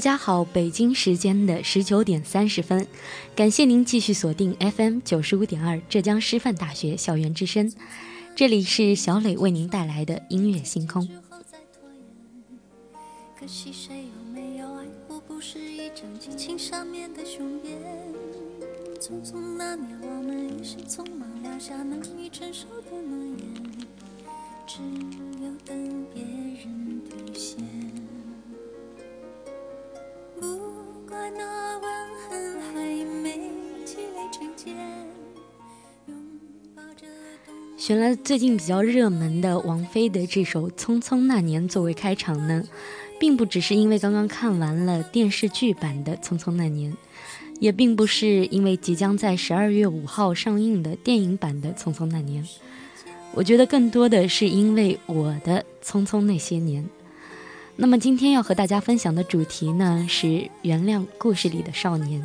家好，北京时间的十九点三十分，感谢您继续锁定 FM 九十五点二浙江师范大学校园之声，这里是小磊为您带来的音乐星空。可惜谁有没有爱过，不是一张激情上面的雄辩。匆匆那年，我们一时匆忙撂下难以承受的诺言，只选了最近比较热门的王菲的这首《匆匆那年》作为开场呢，并不只是因为刚刚看完了电视剧版的《匆匆那年》，也并不是因为即将在十二月五号上映的电影版的《匆匆那年》，我觉得更多的是因为我的匆匆那些年。那么今天要和大家分享的主题呢，是原谅故事里的少年。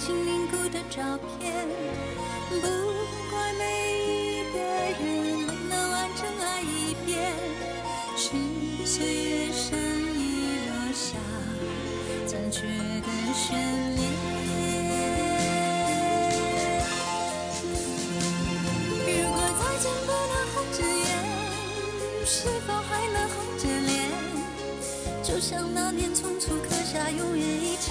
心凝固的照片，不怪每一个人没能完整爱一遍，是岁月深已落下残缺的悬念。如果再见不能红着眼，是否还能红着脸？就像那年匆促刻下永远一起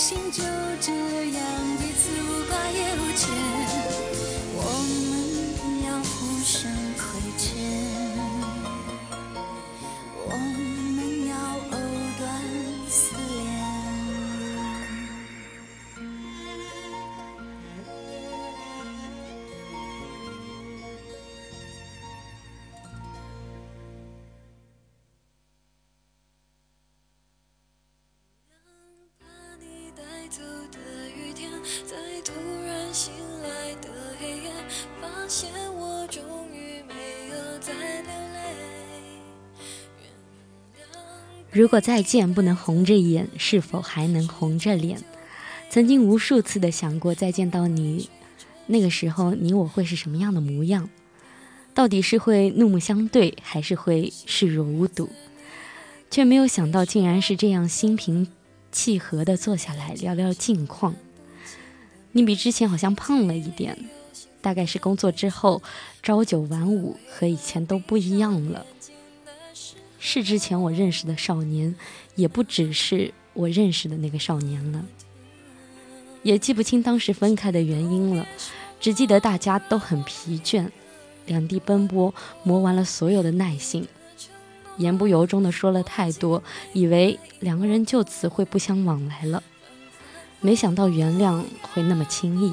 心就这样彼此无挂也无牵？我如果再见不能红着眼，是否还能红着脸？曾经无数次的想过，再见到你，那个时候你我会是什么样的模样？到底是会怒目相对，还是会视若无睹？却没有想到，竟然是这样心平气和的坐下来聊聊近况。你比之前好像胖了一点，大概是工作之后朝九晚五，和以前都不一样了。是之前我认识的少年，也不只是我认识的那个少年了。也记不清当时分开的原因了，只记得大家都很疲倦，两地奔波磨完了所有的耐性，言不由衷的说了太多，以为两个人就此会不相往来了，没想到原谅会那么轻易。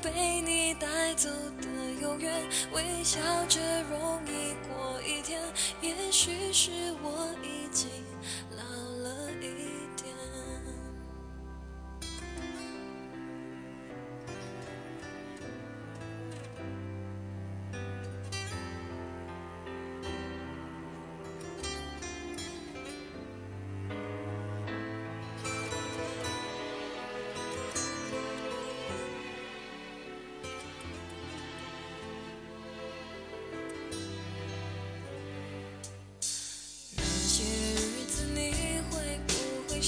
被你带走的永远，微笑着容易过一天。也许是我已经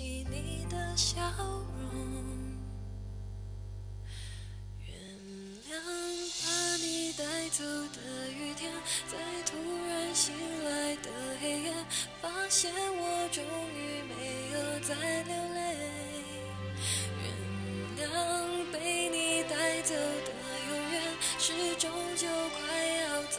起你的笑容。原谅把你带走的雨天，在突然醒来的黑夜，发现我终于没有再流泪。原谅被你带走的永远，是终究快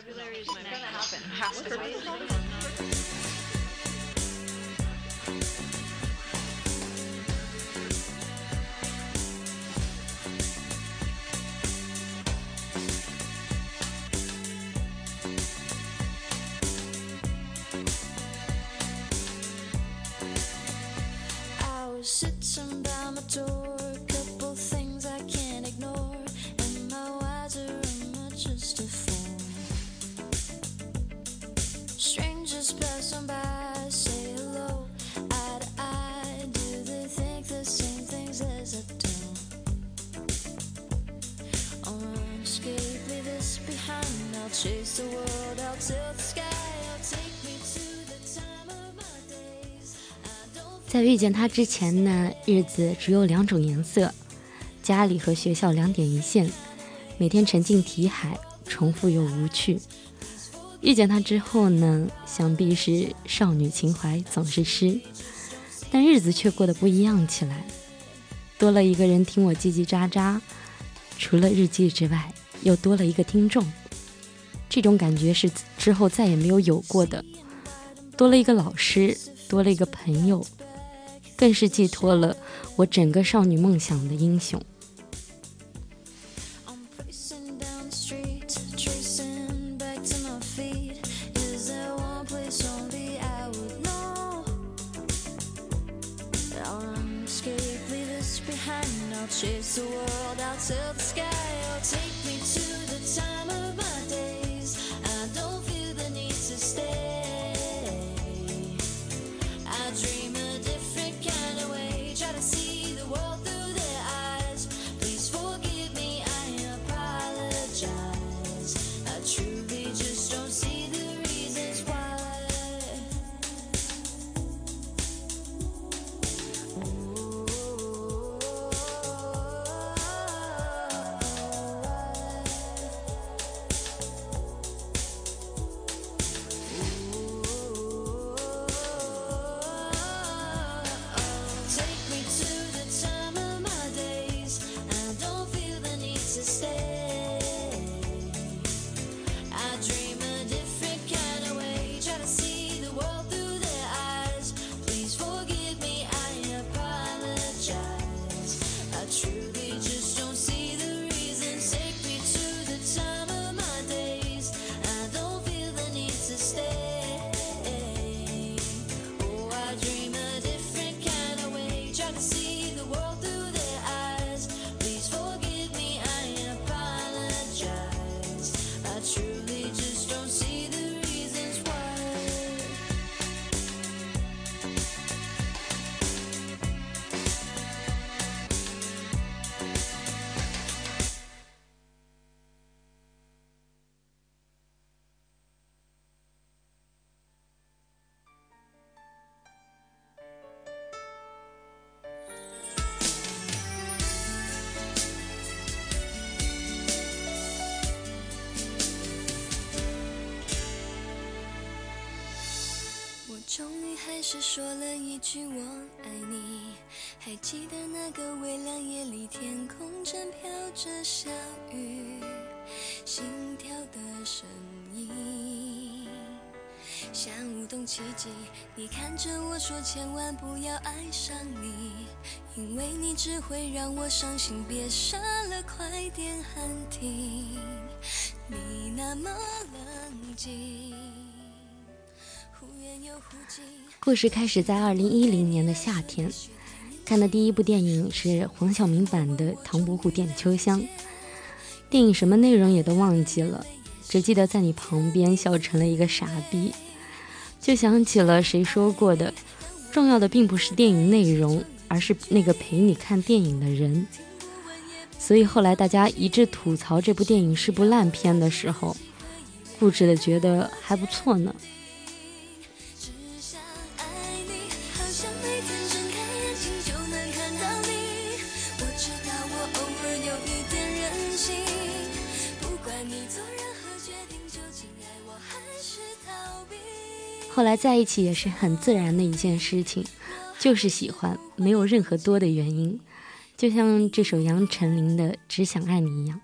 vocabulary is going to happen. Half the 在遇见他之前呢，日子只有两种颜色，家里和学校两点一线，每天沉浸题海，重复又无趣。遇见他之后呢，想必是少女情怀总是诗，但日子却过得不一样起来，多了一个人听我叽叽喳喳，除了日记之外，又多了一个听众。这种感觉是之后再也没有有过的，多了一个老师，多了一个朋友，更是寄托了我整个少女梦想的英雄。是说了一句我爱你，还记得那个微凉夜里，天空正飘着小雨，心跳的声音，像舞动奇迹。你看着我说，千万不要爱上你，因为你只会让我伤心。别傻了，快点喊停，你那么冷静。忽远又忽近。故事开始在二零一零年的夏天，看的第一部电影是黄晓明版的《唐伯虎点秋香》。电影什么内容也都忘记了，只记得在你旁边笑成了一个傻逼。就想起了谁说过的，重要的并不是电影内容，而是那个陪你看电影的人。所以后来大家一致吐槽这部电影是部烂片的时候，固执的觉得还不错呢。后来在一起也是很自然的一件事情，就是喜欢，没有任何多的原因，就像这首杨丞琳的《只想爱你》一样。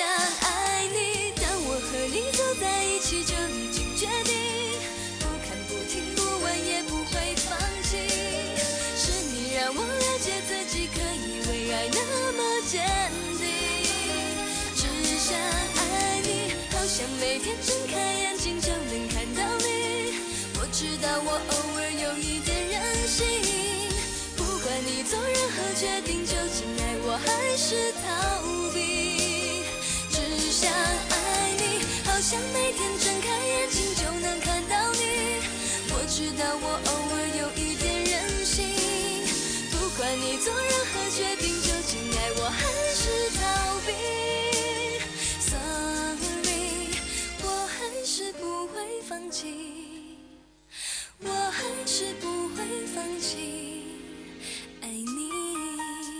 想爱你。当我和你走在一起，就已经决定，不看不听不问也不会放弃。是你让我了解自己，可以为爱那么坚定。只想爱你，好像每天睁开眼睛就能看到你。我知道我偶尔。有一点任性，不管你做任何决定，究竟爱我还是逃避。想爱你，好像每天睁开眼睛就能看到你。我知道我偶尔有一点任性，不管你做任何决定，究竟爱我还是逃避。Sorry，我还是不会放弃。我还是不会放弃爱你。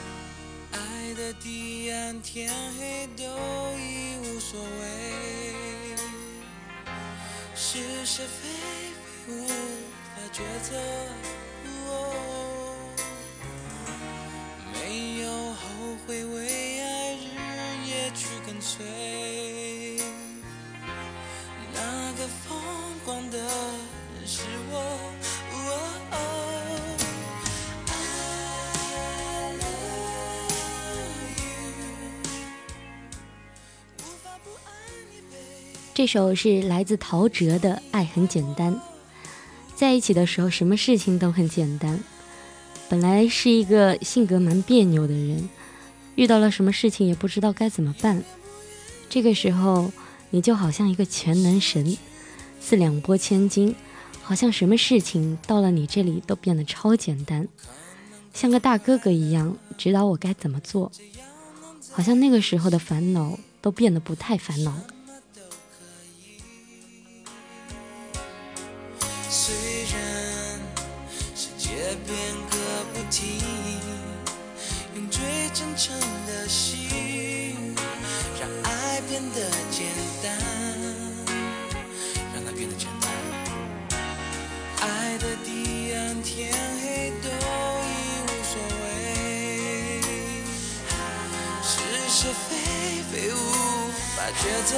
的地暗天黑都已无所谓，是是非非无法抉择，没有后悔为爱日夜去跟随，那个疯狂的这首是来自陶喆的《爱很简单》。在一起的时候，什么事情都很简单。本来是一个性格蛮别扭的人，遇到了什么事情也不知道该怎么办。这个时候，你就好像一个全能神，四两拨千斤，好像什么事情到了你这里都变得超简单，像个大哥哥一样指导我该怎么做。好像那个时候的烦恼都变得不太烦恼。虽然世界变个不停，用最真诚的心，让爱变得简单，让爱变得简单。爱的彼岸，天黑都已无所谓，是是非非无法抉择。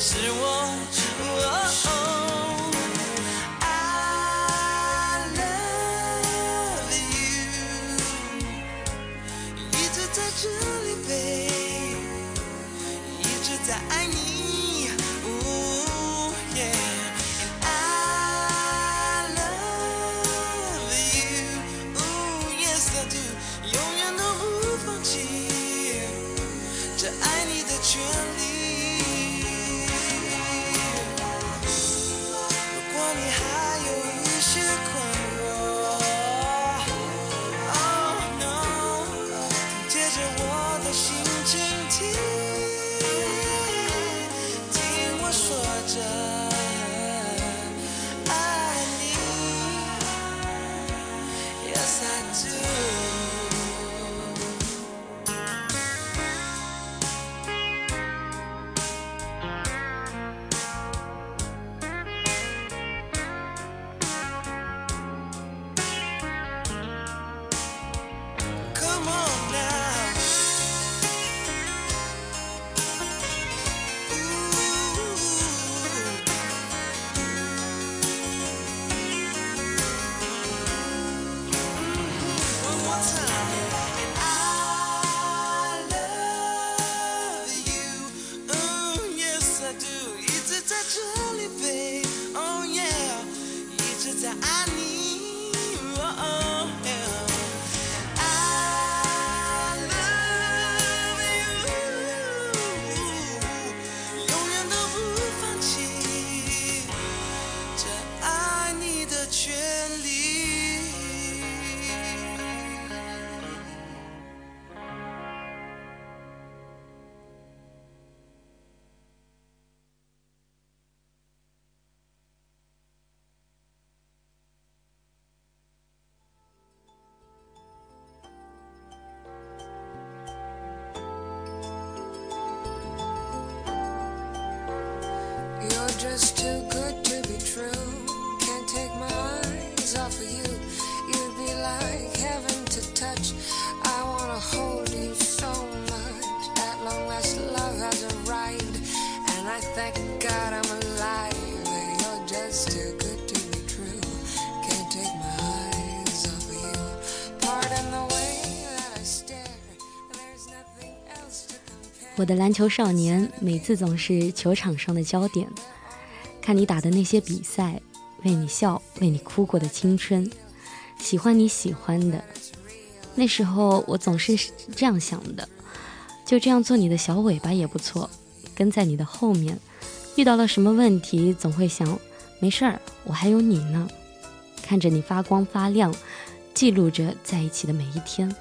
是我。jolly babe. Oh yeah, I need. 的篮球少年每次总是球场上的焦点，看你打的那些比赛，为你笑，为你哭过的青春，喜欢你喜欢的。那时候我总是这样想的，就这样做你的小尾巴也不错，跟在你的后面。遇到了什么问题，总会想，没事儿，我还有你呢。看着你发光发亮，记录着在一起的每一天，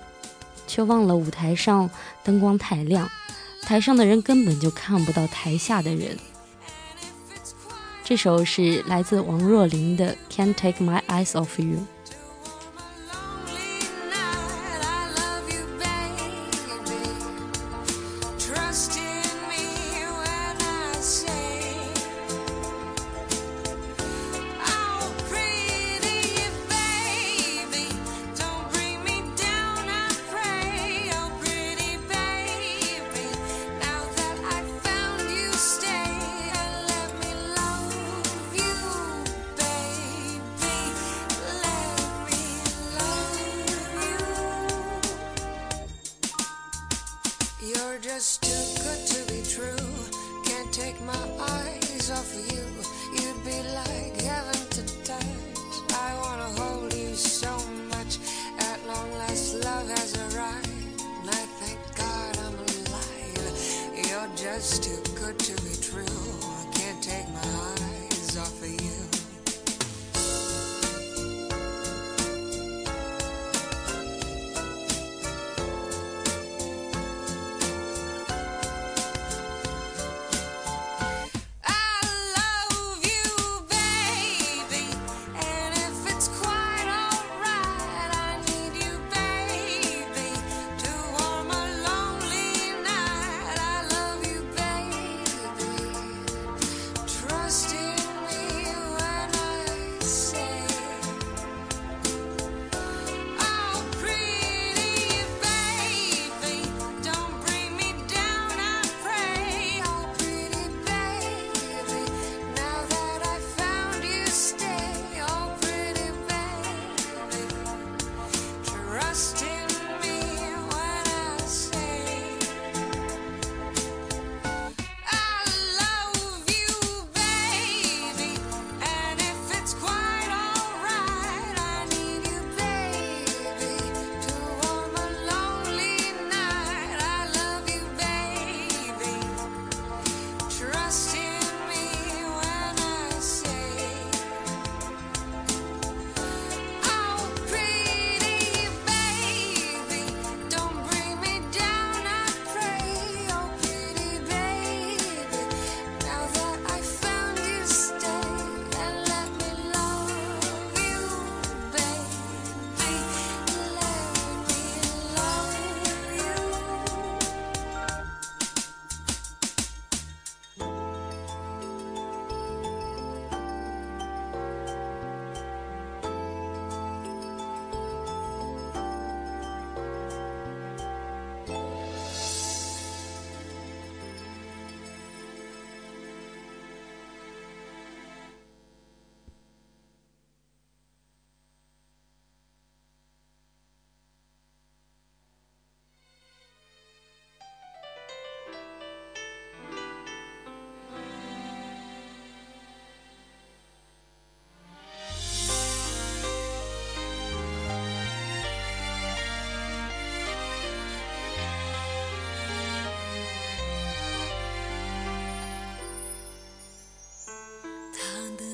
却忘了舞台上灯光太亮，台上的人根本就看不到台下的人。这首是来自王若琳的《Can't Take My Eyes Off You》。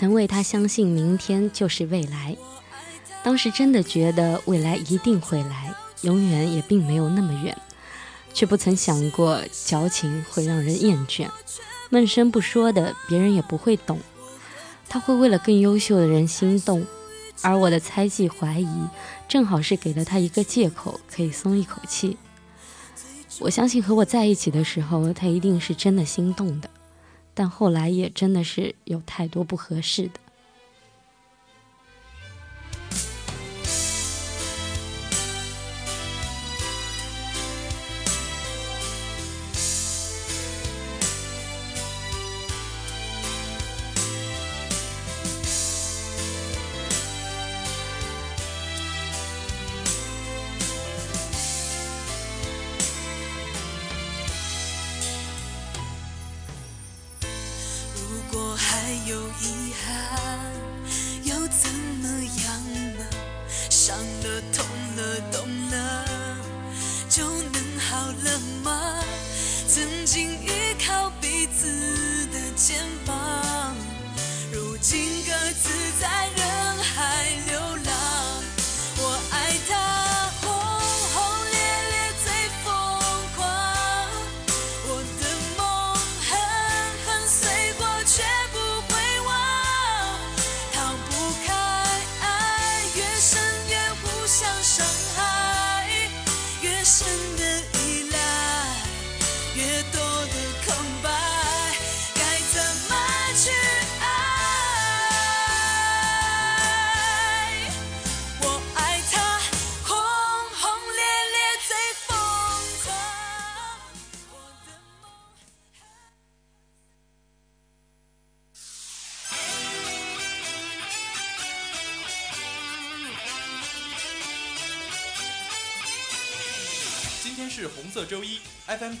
曾为他相信明天就是未来。当时真的觉得未来一定会来，永远也并没有那么远，却不曾想过矫情会让人厌倦，闷声不说的别人也不会懂，他会为了更优秀的人心动，而我的猜忌怀疑，正好是给了他一个借口，可以松一口气。我相信和我在一起的时候，他一定是真的心动的，但后来也真的是有太多不合适的。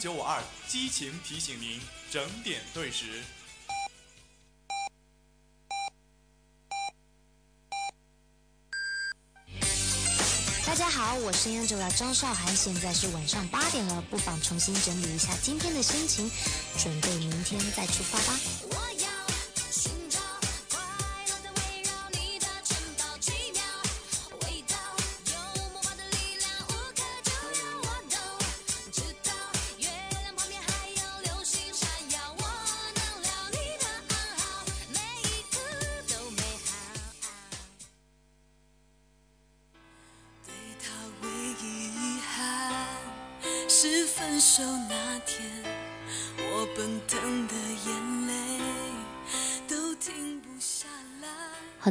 九五二激情提醒您整点对时。大家好，我是 Angela 张韶涵，现在是晚上八点了，不妨重新整理一下今天的心情，准备明天再出发吧。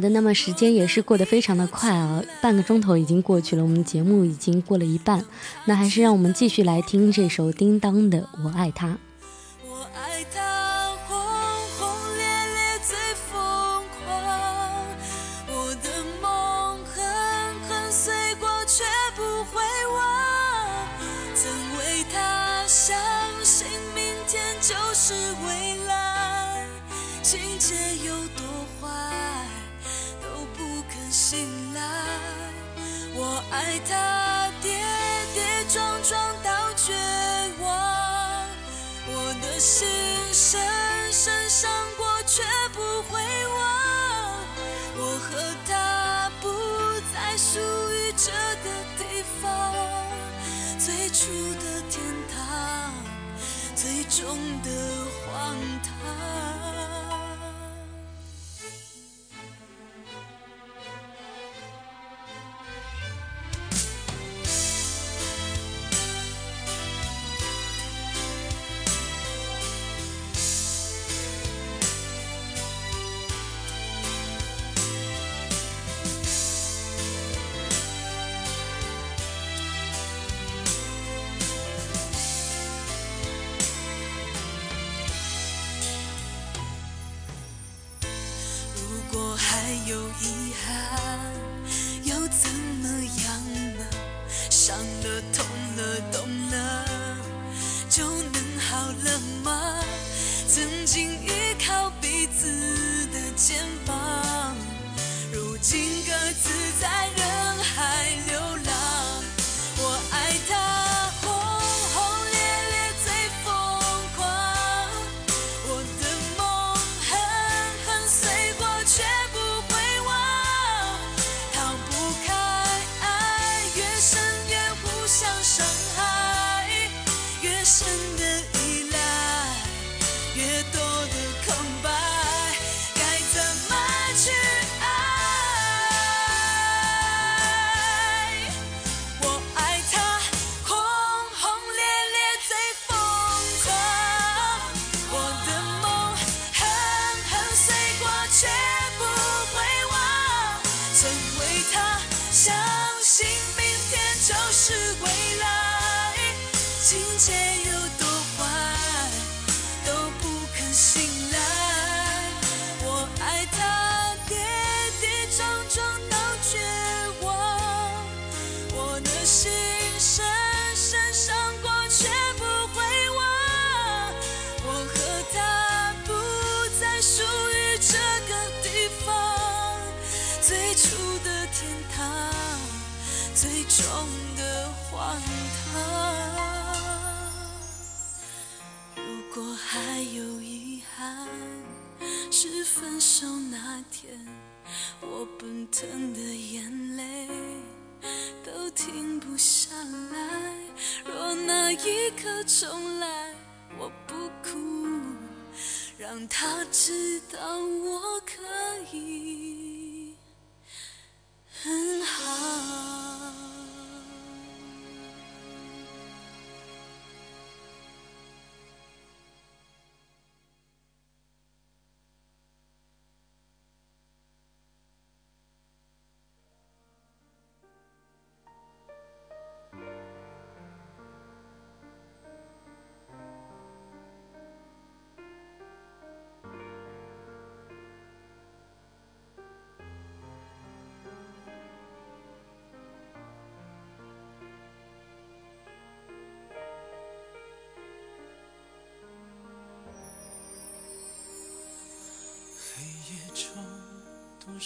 好的，那么时间也是过得非常的快啊，半个钟头已经过去了，我们节目已经过了一半，那还是让我们继续来听这首叮当的《我爱他》。他跌跌撞撞到绝望。我的心深深伤过，却不会忘。我和他不再属于这个地方，最初的天堂，最终的中的荒唐。如果还有遗憾，是分手那天，我奔腾的眼泪都停不下来。若那一刻重来，我不哭，让他知道我可以很好。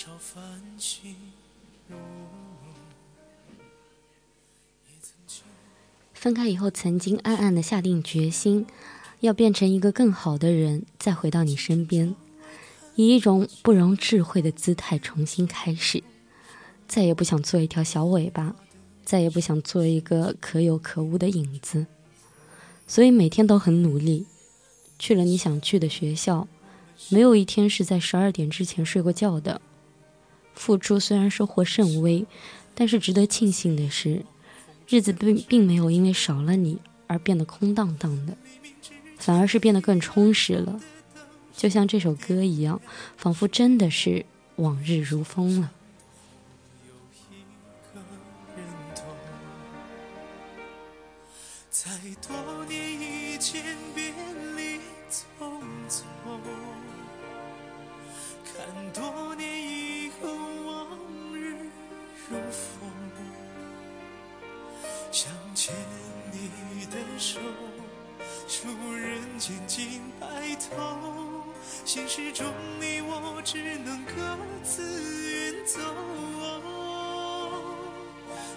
少繁星如梦，也曾经分开以后，曾经暗暗的下定决心，要变成一个更好的人，再回到你身边，以一种不容置喙的姿态重新开始，再也不想做一条小尾巴，再也不想做一个可有可无的影子，所以每天都很努力，去了你想去的学校，没有一天是在十二点之前睡过觉的。付出虽然收获甚微，但是值得庆幸的是。日子并并没有因为少了你而变得空荡荡的，反而是变得更充实了。就像这首歌一样，仿佛真的是往日如风了。认同，在多现实中你我只能各自远走。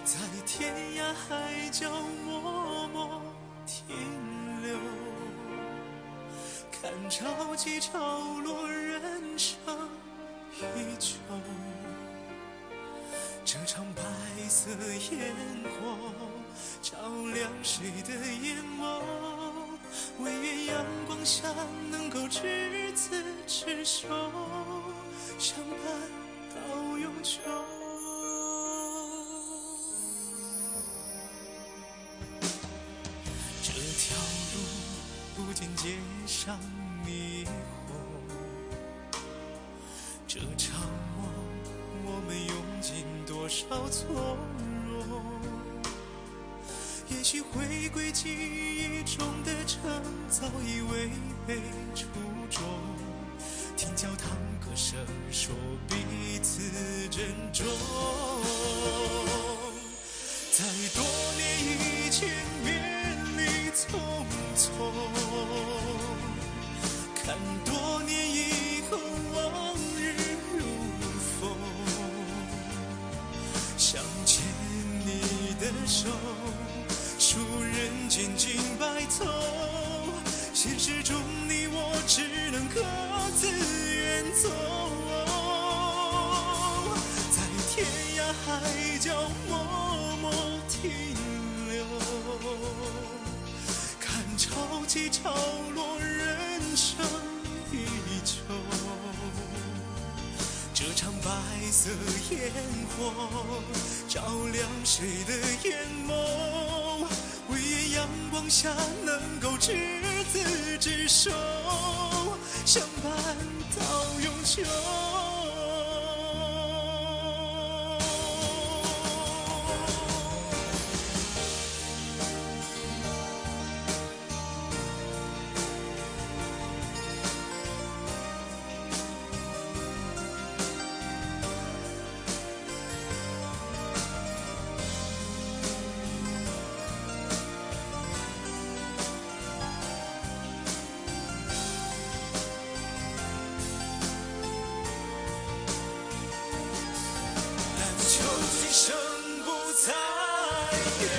在天涯海角默默停留，看潮起潮落，人生依旧。这场白色烟火，照亮谁的眼眸？唯愿阳光下能够执子之手，相伴到永久。这条路不见街上霓虹，这场梦我们用尽多少从容？也许回归记忆中的城，早已违背初衷。听教堂歌声，说彼此珍重。在多年以前别离匆匆，看多年以后往日如风，想牵你的手，走，在天涯海角默默停留，看潮起潮落，人生依旧。这场白色烟火照亮谁的眼眸？下能够执子之手，相伴到永久。远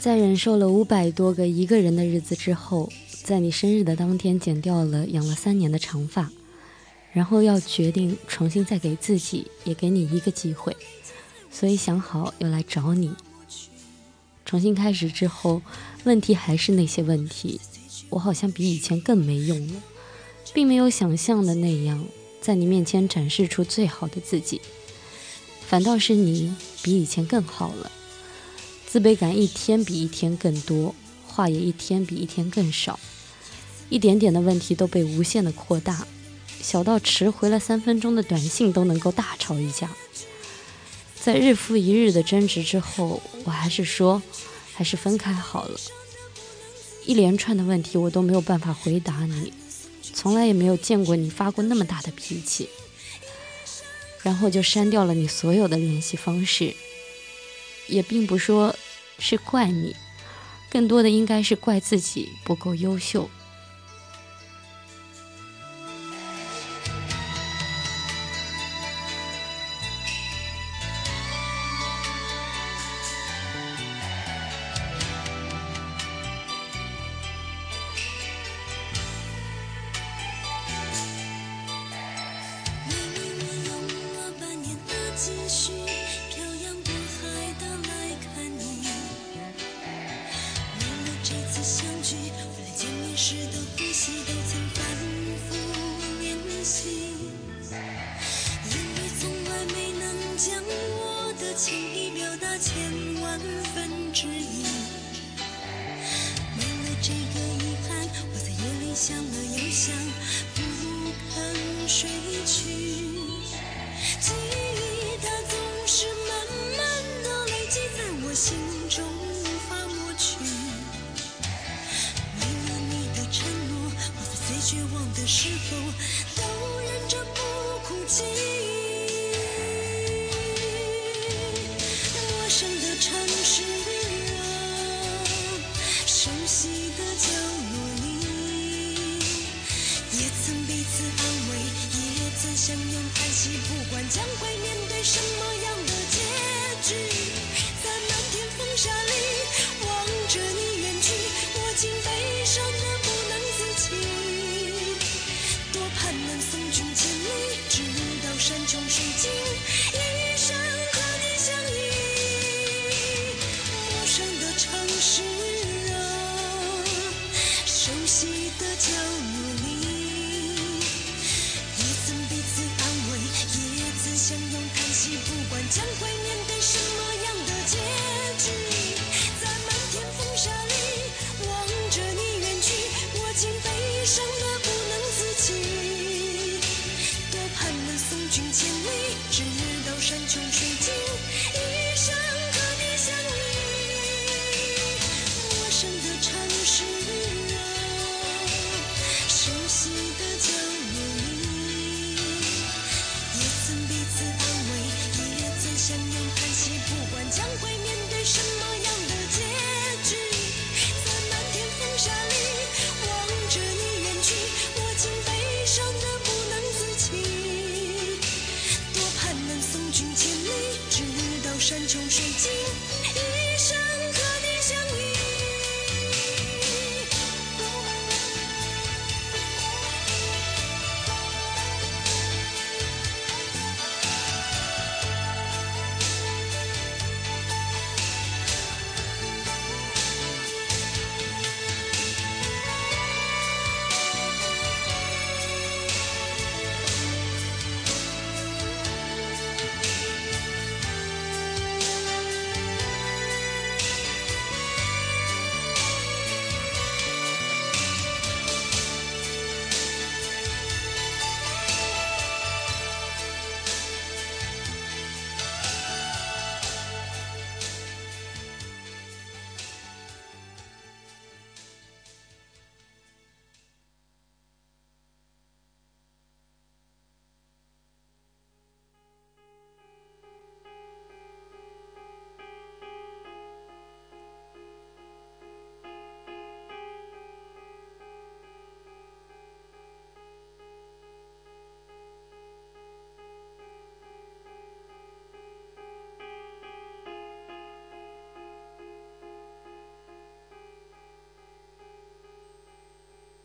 在忍受了五百多个一个人的日子之后，在你生日的当天剪掉了养了三年的长发，然后要决定重新再给自己也给你一个机会，所以想好要来找你。重新开始之后，问题还是那些问题，我好像比以前更没用了，并没有想象的那样在你面前展示出最好的自己，反倒是你比以前更好了。自卑感一天比一天更多，话也一天比一天更少，一点点的问题都被无限的扩大，小到迟回了三分钟的短信都能够大吵一架。在日复一日的争执之后，我还是说，还是分开好了。一连串的问题我都没有办法回答你，从来也没有见过你发过那么大的脾气。然后就删掉了你所有的联系方式，也并不说是怪你，更多的应该是怪自己不够优秀。想了又想，不肯睡去。记忆它总是慢慢的累积在我心中，无法抹去。为了你的承诺，我在最绝望的时候都忍着不哭泣。陌生的城市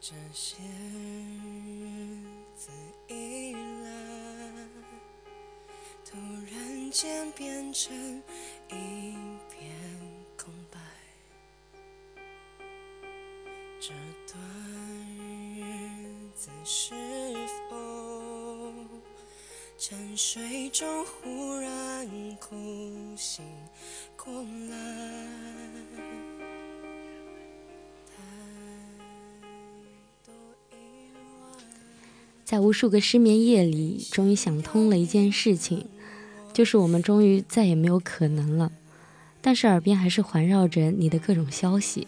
这些日子以来，突然间变成一片空白。这段日子是否沉睡中忽然哭醒过来？在无数个失眠夜里，终于想通了一件事情，就是我们终于再也没有可能了。但是耳边还是环绕着你的各种消息。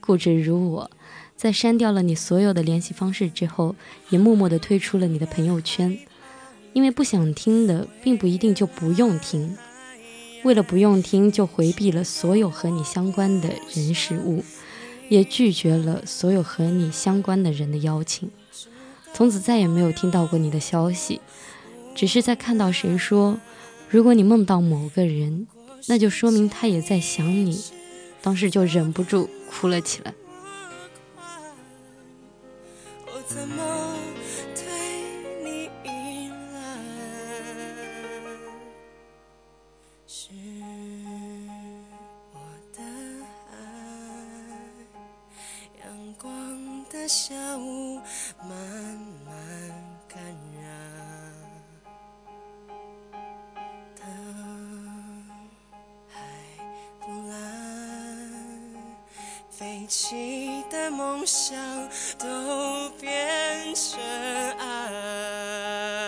固执如我，在删掉了你所有的联系方式之后，也默默地退出了你的朋友圈，因为不想听的，并不一定就不用听。为了不用听，就回避了所有和你相关的人事物，也拒绝了所有和你相关的人的邀请。从此再也没有听到过你的消息，只是在看到谁说，如果你梦到某个人，那就说明他也在想你。当时就忍不住哭了起来。下午慢慢感染。当海不蓝，飞起的梦想都变成爱。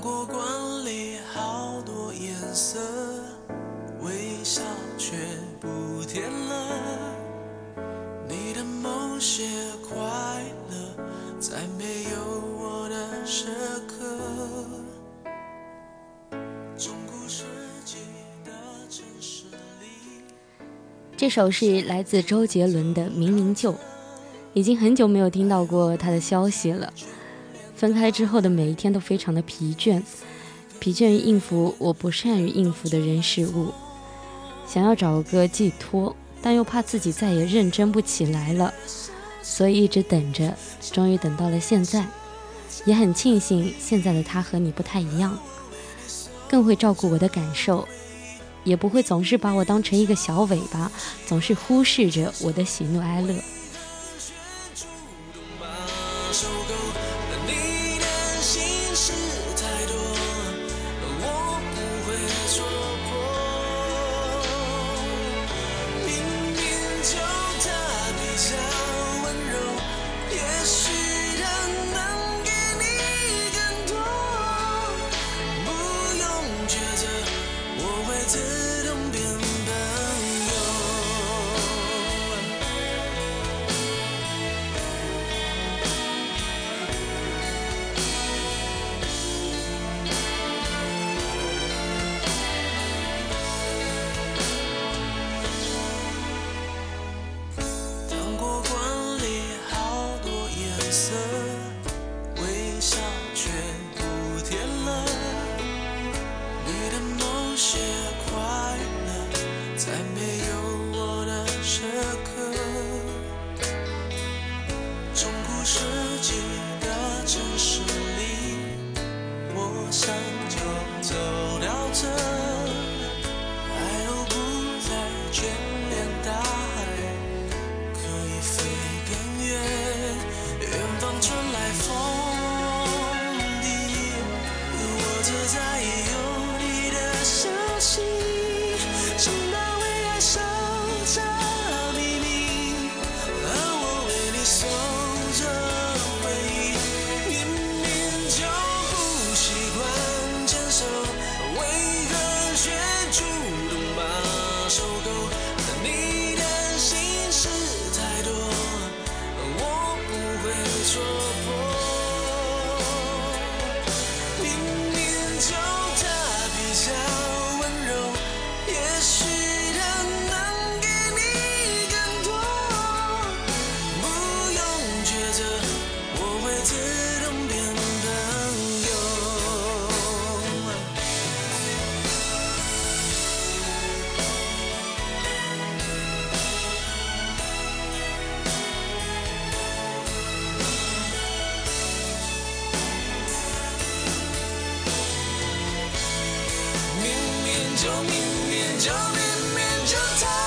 糖果罐里好多颜色，微笑却不甜了。你的某些快乐，在没有我的时刻。中古世纪的城市里。这首是来自周杰伦的《明明就》，已经很久没有听到过他的消息了。分开之后的每一天都非常的疲倦，疲倦于应付我不善于应付的人事物，想要找个寄托，但又怕自己再也认真不起来了，所以一直等着，终于等到了现在，也很庆幸现在的他和你不太一样，更会照顾我的感受，也不会总是把我当成一个小尾巴，总是忽视着我的喜怒哀乐。就明明就明明就他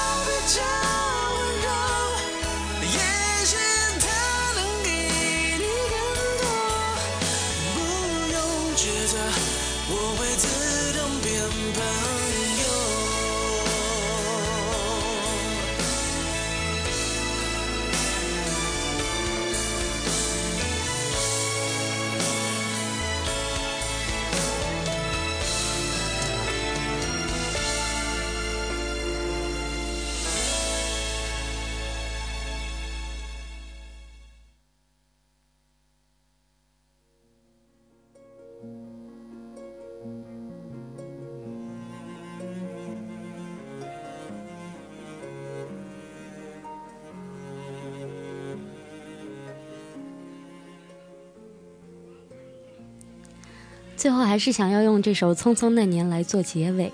最后还是想要用这首《匆匆那年》来做结尾，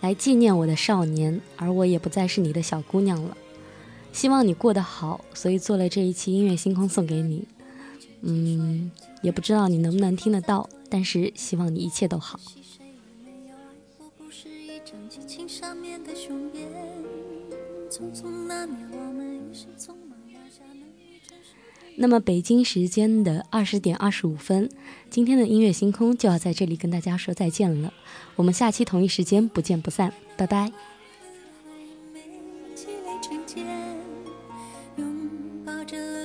来纪念我的少年，而我也不再是你的小姑娘了。希望你过得好，所以做了这一期音乐星空送给你。嗯，也不知道你能不能听得到，但是希望你一切都好。匆匆那年，我们一时匆那么北京时间的二十点二十五分今天的音乐星空就要在这里跟大家说再见了。我们下期同一时间不见不散。拜拜。拥抱着